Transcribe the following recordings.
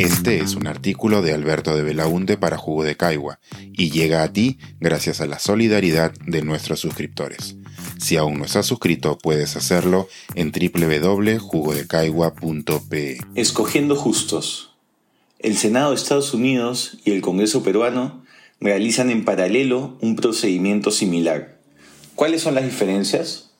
Este es un artículo de Alberto de Belaunte para Jugo de Caigua y llega a ti gracias a la solidaridad de nuestros suscriptores. Si aún no estás suscrito, puedes hacerlo en www.jugodecaigua.pe. Escogiendo justos. El Senado de Estados Unidos y el Congreso peruano realizan en paralelo un procedimiento similar. ¿Cuáles son las diferencias?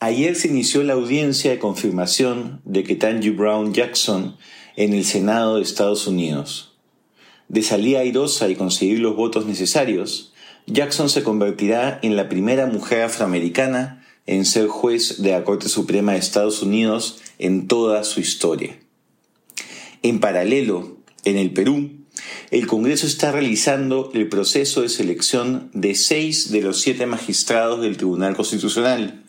Ayer se inició la audiencia de confirmación de que Tangy Brown Jackson en el Senado de Estados Unidos. De salida airosa y conseguir los votos necesarios, Jackson se convertirá en la primera mujer afroamericana en ser juez de la Corte Suprema de Estados Unidos en toda su historia. En paralelo, en el Perú, el Congreso está realizando el proceso de selección de seis de los siete magistrados del Tribunal Constitucional,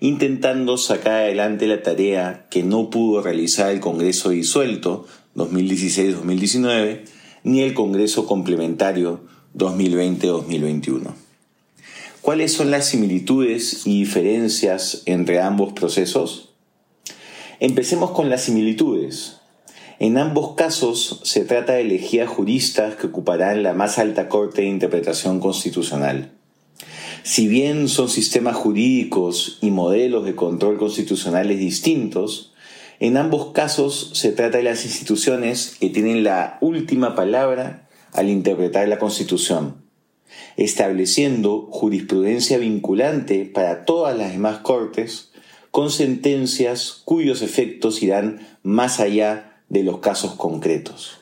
intentando sacar adelante la tarea que no pudo realizar el Congreso disuelto 2016-2019 ni el Congreso complementario 2020-2021. ¿Cuáles son las similitudes y diferencias entre ambos procesos? Empecemos con las similitudes. En ambos casos se trata de elegir juristas que ocuparán la más alta corte de interpretación constitucional. Si bien son sistemas jurídicos y modelos de control constitucionales distintos, en ambos casos se trata de las instituciones que tienen la última palabra al interpretar la Constitución, estableciendo jurisprudencia vinculante para todas las demás cortes con sentencias cuyos efectos irán más allá de los casos concretos.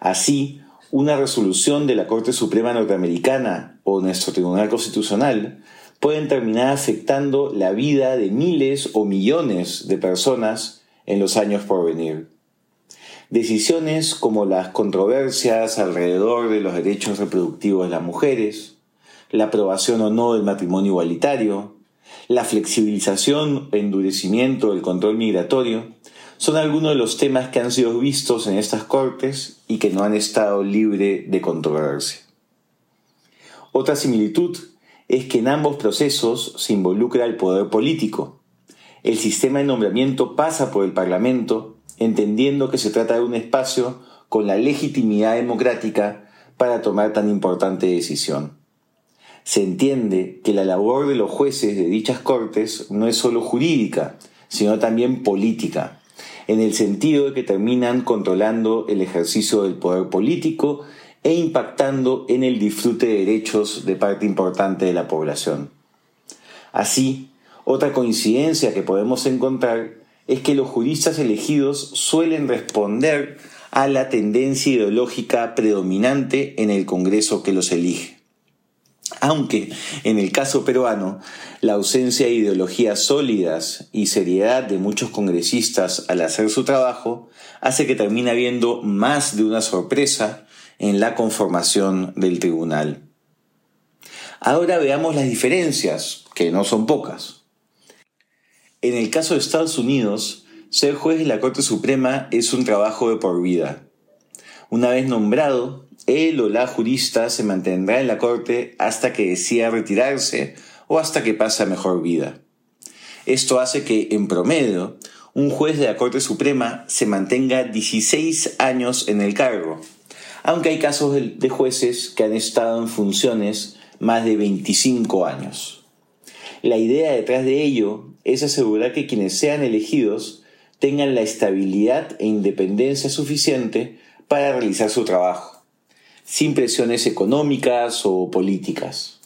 Así, una resolución de la Corte Suprema Norteamericana nuestro Tribunal Constitucional pueden terminar afectando la vida de miles o millones de personas en los años por venir. Decisiones como las controversias alrededor de los derechos reproductivos de las mujeres, la aprobación o no del matrimonio igualitario, la flexibilización o endurecimiento del control migratorio, son algunos de los temas que han sido vistos en estas cortes y que no han estado libres de controversia. Otra similitud es que en ambos procesos se involucra el poder político. El sistema de nombramiento pasa por el Parlamento, entendiendo que se trata de un espacio con la legitimidad democrática para tomar tan importante decisión. Se entiende que la labor de los jueces de dichas cortes no es solo jurídica, sino también política en el sentido de que terminan controlando el ejercicio del poder político e impactando en el disfrute de derechos de parte importante de la población. Así, otra coincidencia que podemos encontrar es que los juristas elegidos suelen responder a la tendencia ideológica predominante en el Congreso que los elige. Aunque en el caso peruano, la ausencia de ideologías sólidas y seriedad de muchos congresistas al hacer su trabajo hace que termine habiendo más de una sorpresa en la conformación del tribunal. Ahora veamos las diferencias, que no son pocas. En el caso de Estados Unidos, ser juez de la Corte Suprema es un trabajo de por vida. Una vez nombrado, él o la jurista se mantendrá en la corte hasta que decida retirarse o hasta que pase a mejor vida. Esto hace que, en promedio, un juez de la Corte Suprema se mantenga 16 años en el cargo, aunque hay casos de jueces que han estado en funciones más de 25 años. La idea detrás de ello es asegurar que quienes sean elegidos tengan la estabilidad e independencia suficiente para realizar su trabajo sin presiones económicas o políticas.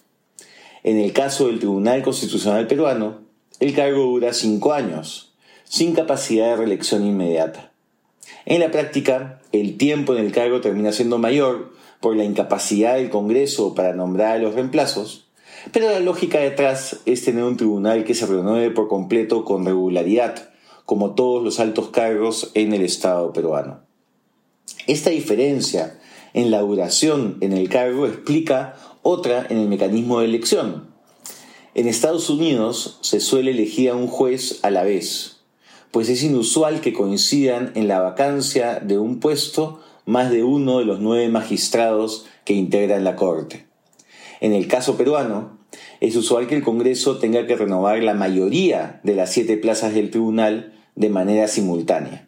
En el caso del Tribunal Constitucional peruano, el cargo dura cinco años, sin capacidad de reelección inmediata. En la práctica, el tiempo en el cargo termina siendo mayor por la incapacidad del Congreso para nombrar a los reemplazos, pero la lógica detrás es tener un tribunal que se renueve por completo con regularidad, como todos los altos cargos en el Estado peruano. Esta diferencia en la duración en el cargo explica otra en el mecanismo de elección. En Estados Unidos se suele elegir a un juez a la vez, pues es inusual que coincidan en la vacancia de un puesto más de uno de los nueve magistrados que integran la Corte. En el caso peruano, es usual que el Congreso tenga que renovar la mayoría de las siete plazas del tribunal de manera simultánea.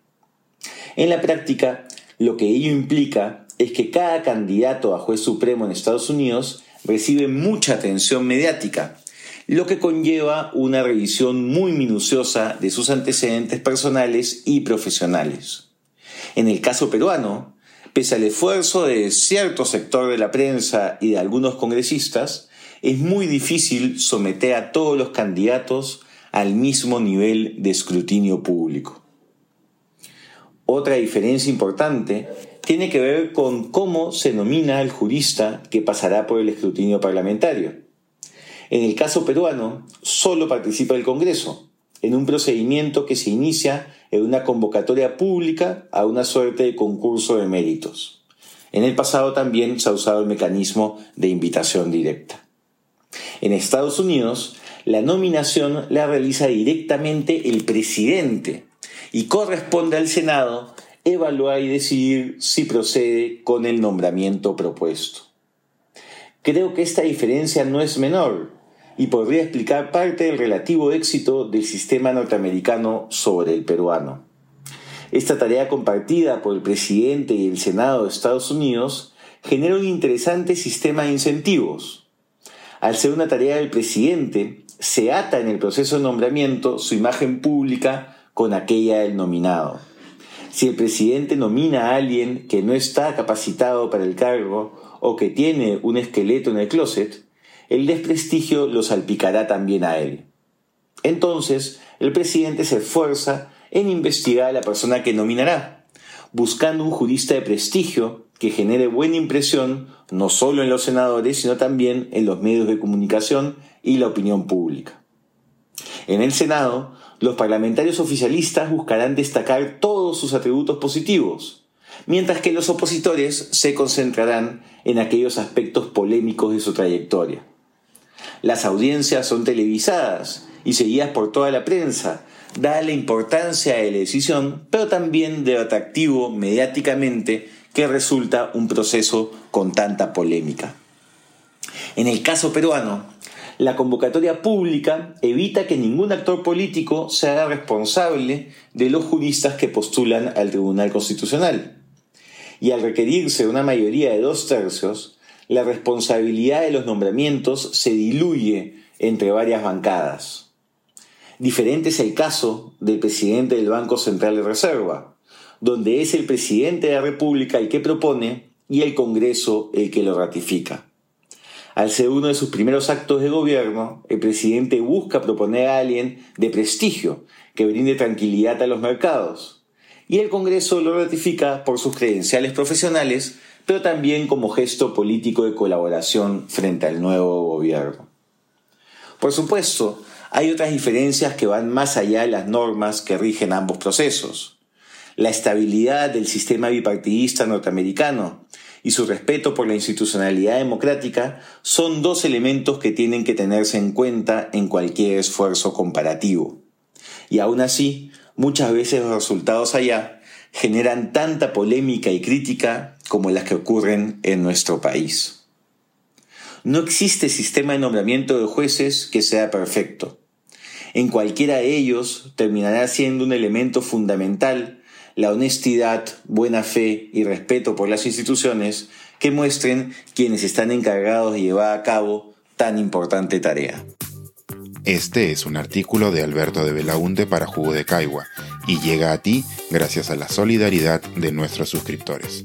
En la práctica, Lo que ello implica es que cada candidato a juez supremo en Estados Unidos recibe mucha atención mediática, lo que conlleva una revisión muy minuciosa de sus antecedentes personales y profesionales. En el caso peruano, pese al esfuerzo de cierto sector de la prensa y de algunos congresistas, es muy difícil someter a todos los candidatos al mismo nivel de escrutinio público. Otra diferencia importante tiene que ver con cómo se nomina al jurista que pasará por el escrutinio parlamentario. En el caso peruano, solo participa el Congreso, en un procedimiento que se inicia en una convocatoria pública a una suerte de concurso de méritos. En el pasado también se ha usado el mecanismo de invitación directa. En Estados Unidos, la nominación la realiza directamente el presidente y corresponde al Senado evaluar y decidir si procede con el nombramiento propuesto. Creo que esta diferencia no es menor y podría explicar parte del relativo éxito del sistema norteamericano sobre el peruano. Esta tarea compartida por el presidente y el Senado de Estados Unidos genera un interesante sistema de incentivos. Al ser una tarea del presidente, se ata en el proceso de nombramiento su imagen pública con aquella del nominado. Si el presidente nomina a alguien que no está capacitado para el cargo o que tiene un esqueleto en el closet, el desprestigio lo salpicará también a él. Entonces, el presidente se esfuerza en investigar a la persona que nominará, buscando un jurista de prestigio que genere buena impresión no solo en los senadores, sino también en los medios de comunicación y la opinión pública. En el Senado, los parlamentarios oficialistas buscarán destacar todos sus atributos positivos, mientras que los opositores se concentrarán en aquellos aspectos polémicos de su trayectoria. Las audiencias son televisadas y seguidas por toda la prensa, dada la importancia de la decisión, pero también de atractivo mediáticamente que resulta un proceso con tanta polémica. En el caso peruano, la convocatoria pública evita que ningún actor político se haga responsable de los juristas que postulan al Tribunal Constitucional. Y al requerirse una mayoría de dos tercios, la responsabilidad de los nombramientos se diluye entre varias bancadas. Diferente es el caso del presidente del Banco Central de Reserva, donde es el presidente de la República el que propone y el Congreso el que lo ratifica. Al ser uno de sus primeros actos de gobierno, el presidente busca proponer a alguien de prestigio que brinde tranquilidad a los mercados. Y el Congreso lo ratifica por sus credenciales profesionales, pero también como gesto político de colaboración frente al nuevo gobierno. Por supuesto, hay otras diferencias que van más allá de las normas que rigen ambos procesos. La estabilidad del sistema bipartidista norteamericano y su respeto por la institucionalidad democrática son dos elementos que tienen que tenerse en cuenta en cualquier esfuerzo comparativo. Y aún así, muchas veces los resultados allá generan tanta polémica y crítica como las que ocurren en nuestro país. No existe sistema de nombramiento de jueces que sea perfecto. En cualquiera de ellos terminará siendo un elemento fundamental la honestidad, buena fe y respeto por las instituciones que muestren quienes están encargados de llevar a cabo tan importante tarea. Este es un artículo de Alberto de Belaunte para Jugo de Caigua y llega a ti gracias a la solidaridad de nuestros suscriptores.